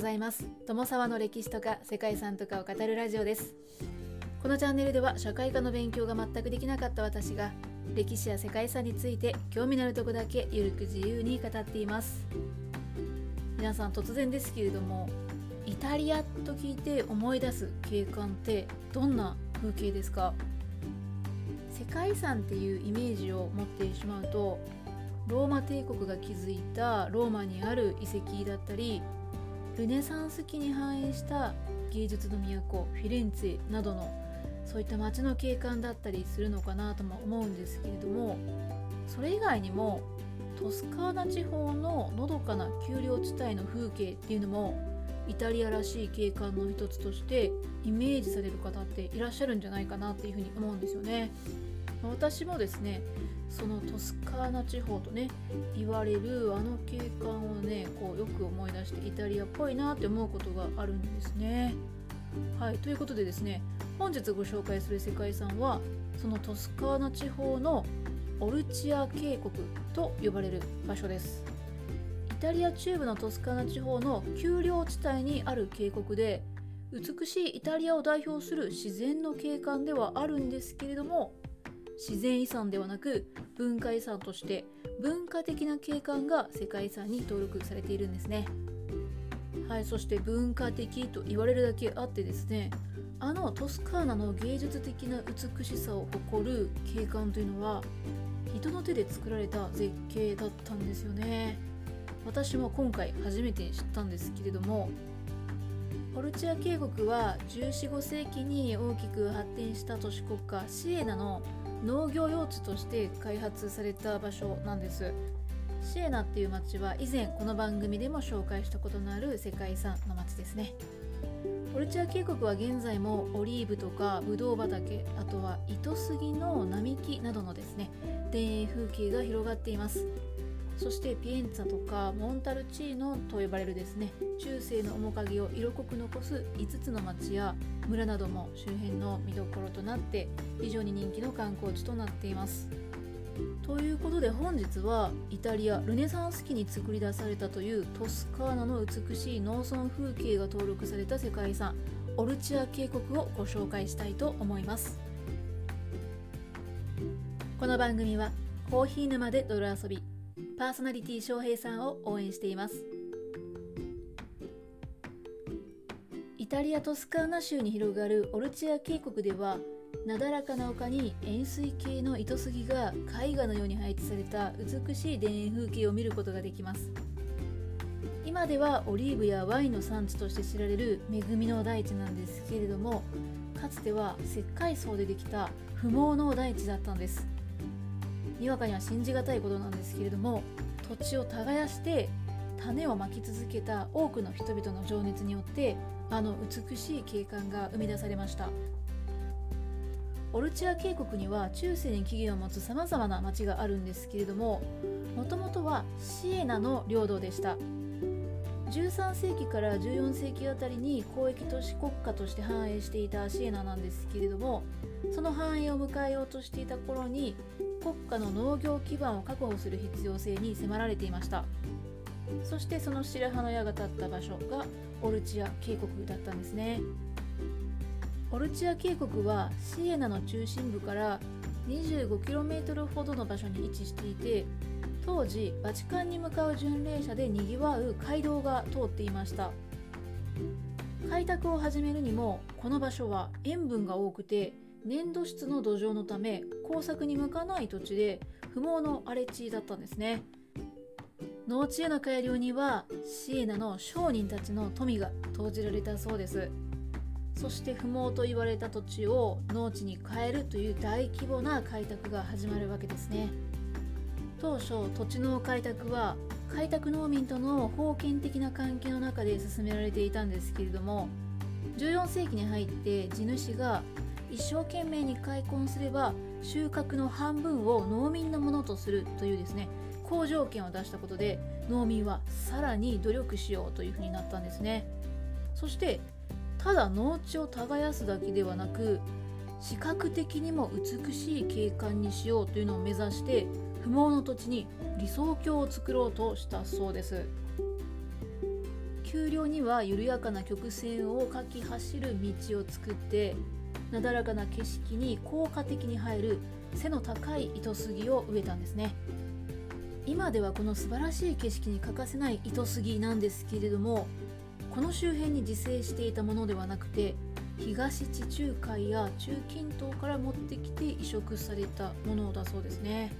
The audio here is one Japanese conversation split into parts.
ございます。友沢の歴史とか世界遺産とかを語るラジオです。このチャンネルでは社会科の勉強が全くできなかった私が歴史や世界遺産について興味のあるとこだけゆるく自由に語っています。皆さん突然ですけれどもイタリアと聞いて思い出す景観ってどんな風景ですか？世界遺産っていうイメージを持ってしまうとローマ帝国が築いたローマにある遺跡だったりルネサンス期に繁栄した芸術の都フィレンツェなどのそういった街の景観だったりするのかなとも思うんですけれどもそれ以外にもトスカーナ地方ののどかな丘陵地帯の風景っていうのもイタリアらしい景観の一つとしてイメージされる方っていらっしゃるんじゃないかなっていうふうに思うんですよね。私もですねそのトスカーナ地方とね言われるあの景観をねこうよく思い出してイタリアっぽいなって思うことがあるんですね。はいということでですね本日ご紹介する世界遺産はそのトスカーナ地方のオルチア渓谷と呼ばれる場所です。イタリア中部のトスカーナ地方の丘陵地帯にある渓谷で美しいイタリアを代表する自然の景観ではあるんですけれども自然遺産ではなく文化遺産として文化的な景観が世界遺産に登録されているんですね。はいそして文化的と言われるだけあってですねあのトスカーナの芸術的な美しさを誇る景観というのは人の手で作られた絶景だったんですよね。私も今回初めて知ったんですけれどもポルチア渓谷は1415世紀に大きく発展した都市国家シエナの農業用地として開発された場所なんです。シエナっていう町は以前この番組でも紹介したことのある世界遺産の町ですね。オルチア渓谷は現在もオリーブとかブドウ畑あとは糸杉の並木などのですね田園風景が広がっています。そしてピエンツァとかモンタルチーノと呼ばれるですね中世の面影を色濃く残す5つの町や村なども周辺の見どころとなって非常に人気の観光地となっています。ということで本日はイタリアルネサンス期に作り出されたというトスカーナの美しい農村風景が登録された世界遺産オルチア渓谷をご紹介したいと思います。この番組はコーヒー沼で泥遊び。パーソナリティ翔平さんを応援しています。イタリア・トスカーナ州に広がるオルチア渓谷ではなだらかな丘に円錐形の糸杉が絵画のように配置された美しい田園風景を見ることができます。今ではオリーブやワインの産地として知られる恵みの大地なんですけれどもかつては石灰層でできた不毛の大地だったんです。にわかには信じがたいことなんですけれども土地を耕して種をまき続けた多くの人々の情熱によってあの美しい景観が生み出されました。オルチア渓谷には中世に起源を持つさまざまな町があるんですけれどももともとはシエナの領土でした。13世紀から14世紀あたりに交易都市国家として繁栄していたシエナなんですけれどもその繁栄を迎えようとしていた頃に国家の農業基盤を確保する必要性に迫られていました。そしてその白羽の矢が立った場所がオルチア渓谷だったんですね。オルチア渓谷はシエナの中心部から 25km ほどの場所に位置していて当時バチカンに向かう巡礼者でにぎわう街道が通っていました。開拓を始めるにもこの場所は塩分が多くて粘土質の土壌のため耕作に向かない土地で不毛の荒れ地だったんですね。農地への改良にはシエナの商人たちの富が投じられたそうです。そして不毛と言われた土地を農地に変えるという大規模な開拓が始まるわけですね。当初土地の開拓は開拓農民との封建的な関係の中で進められていたんですけれども14世紀に入って地主が一生懸命に開墾すれば収穫の半分を農民のものとするというですね好条件を出したことで農民はさらに努力しようというふうになったんですね。そしてただ農地を耕すだけではなく視覚的にも美しい景観にしようというのを目指して不毛の土地に理想郷を作ろうとしたそうです。丘陵には緩やかな曲線をかき走る道を作ってなだらかな景色に効果的に入る背の高い糸杉を植えたんですね。今ではこの素晴らしい景色に欠かせない糸杉なんですけれどもこの周辺に自生していたものではなくて東地中海や中近東から持ってきて移植されたものだそうですね。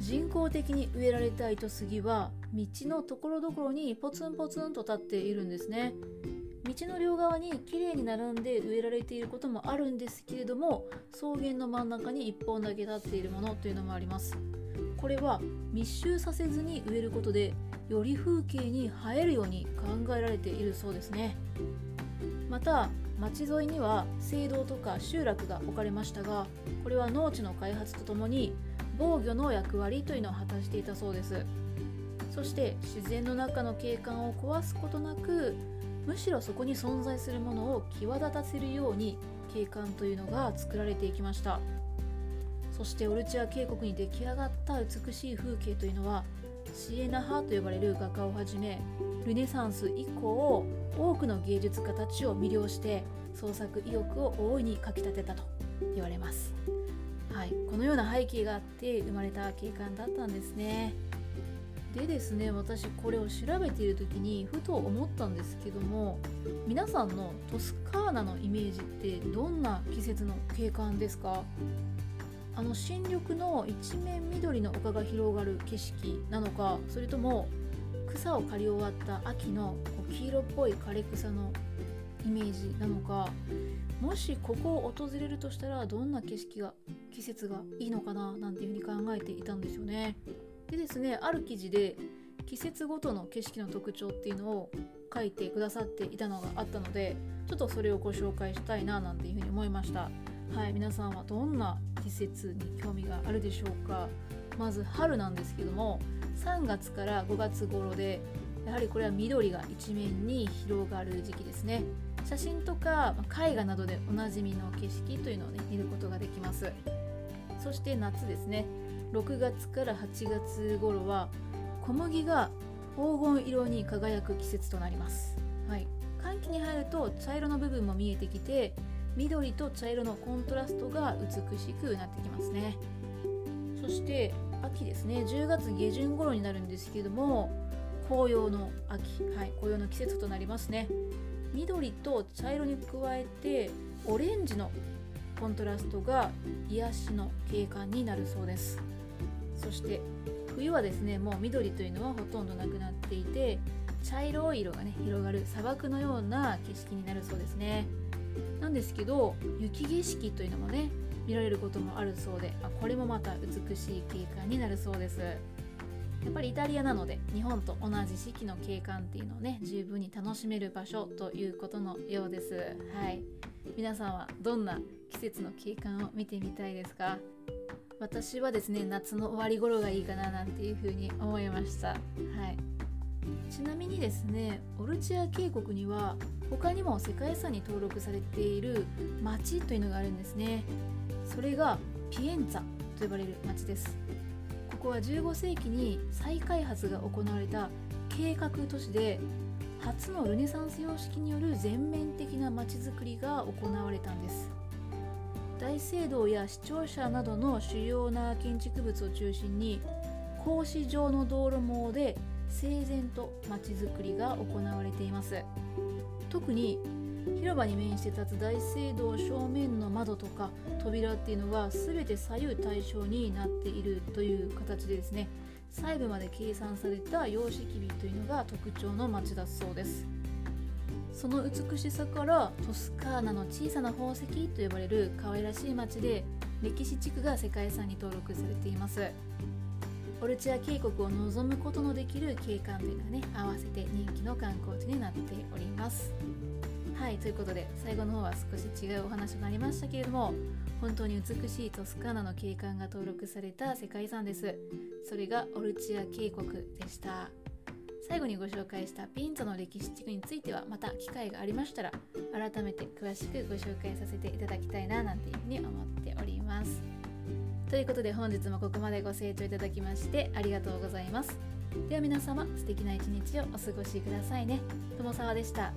人工的に植えられた糸杉は道のところどころにポツンポツンと立っているんですね。道の両側にきれいに並んで植えられていることもあるんですけれども草原の真ん中に1本だけ立っているものというのもあります。これは密集させずに植えることでより風景に映えるように考えられているそうですね。また町沿いには聖堂とか集落が置かれましたがこれは農地の開発とともに防御の役割というのを果たしていたそうです。そして自然の中の景観を壊すことなくむしろそこに存在するものを際立たせるように景観というのが作られていきました。そしてオルチア渓谷に出来上がった美しい風景というのはシエナ派と呼ばれる画家をはじめルネサンス以降多くの芸術家たちを魅了して創作意欲を大いにかきたてたと言われます、はい、このような背景があって生まれた景観だったんですね。でですね私これを調べている時にふと思ったんですけども皆さんのトスカーナのイメージってどんな季節の景観ですか？あの新緑の一面緑の丘が広がる景色なのかそれとも草を刈り終わった秋の黄色っぽい枯れ草のイメージなのかもしここを訪れるとしたらどんな景色が季節がいいのかななんていうふうに考えていたんですよね。でですねある記事で季節ごとの景色の特徴っていうのを書いてくださっていたのがあったのでちょっとそれをご紹介したいななんていうふうに思いました。はい皆さんはどんな季節に興味があるでしょうか。まず春なんですけども3月から5月頃でやはりこれは緑が一面に広がる時期ですね。写真とか絵画などでおなじみの景色というのをね見ることができます。そして夏ですね。6月から8月頃は小麦が黄金色に輝く季節となります、はい、寒気に入ると茶色の部分も見えてきて緑と茶色のコントラストが美しくなってきますね。そして秋ですね。10月下旬頃になるんですけども紅葉の秋、はい、紅葉の季節となりますね。緑と茶色に加えてオレンジのコントラストが癒しの景観になるそうです。そして冬はですねもう緑というのはほとんどなくなっていて茶色い色がね広がる砂漠のような景色になるそうですね。なんですけど雪景色というのもね見られることもあるそうであこれもまた美しい景観になるそうです。やっぱりイタリアなので日本と同じ四季の景観っていうのをね十分に楽しめる場所ということのようです。はい。皆さんはどんな季節の景観を見てみたいですか？私はですね夏の終わり頃がいいかななんていうふうに思いました。はい。ちなみにですねオルチア渓谷には他にも世界遺産に登録されている町というのがあるんですね。それがピエンツァと呼ばれる町です。ここは15世紀に再開発が行われた計画都市で初のルネサンス様式による全面的な町づくりが行われたんです。大聖堂や市庁舎などの主要な建築物を中心に格子状の道路網で整然と街づくりが行われています。特に広場に面して立つ大聖堂正面の窓とか扉っていうのが全て左右対称になっているという形でですね細部まで計算された様式美というのが特徴の町だそうです。その美しさからトスカーナの小さな宝石と呼ばれる可愛らしい町で歴史地区が世界遺産に登録されています。オルチア渓谷を望むことのできる景観というのがね合わせて人気の観光地になっております。はいということで最後の方は少し違うお話となりましたけれども本当に美しいトスカーナの景観が登録された世界遺産です。それがオルチア渓谷でした。最後にご紹介したピンゾの歴史地区についてはまた機会がありましたら改めて詳しくご紹介させていただきたいななんていうふうに思っております。ということで本日もここまでご清聴いただきましてありがとうございます。では皆様素敵な一日をお過ごしくださいね。友沢でした。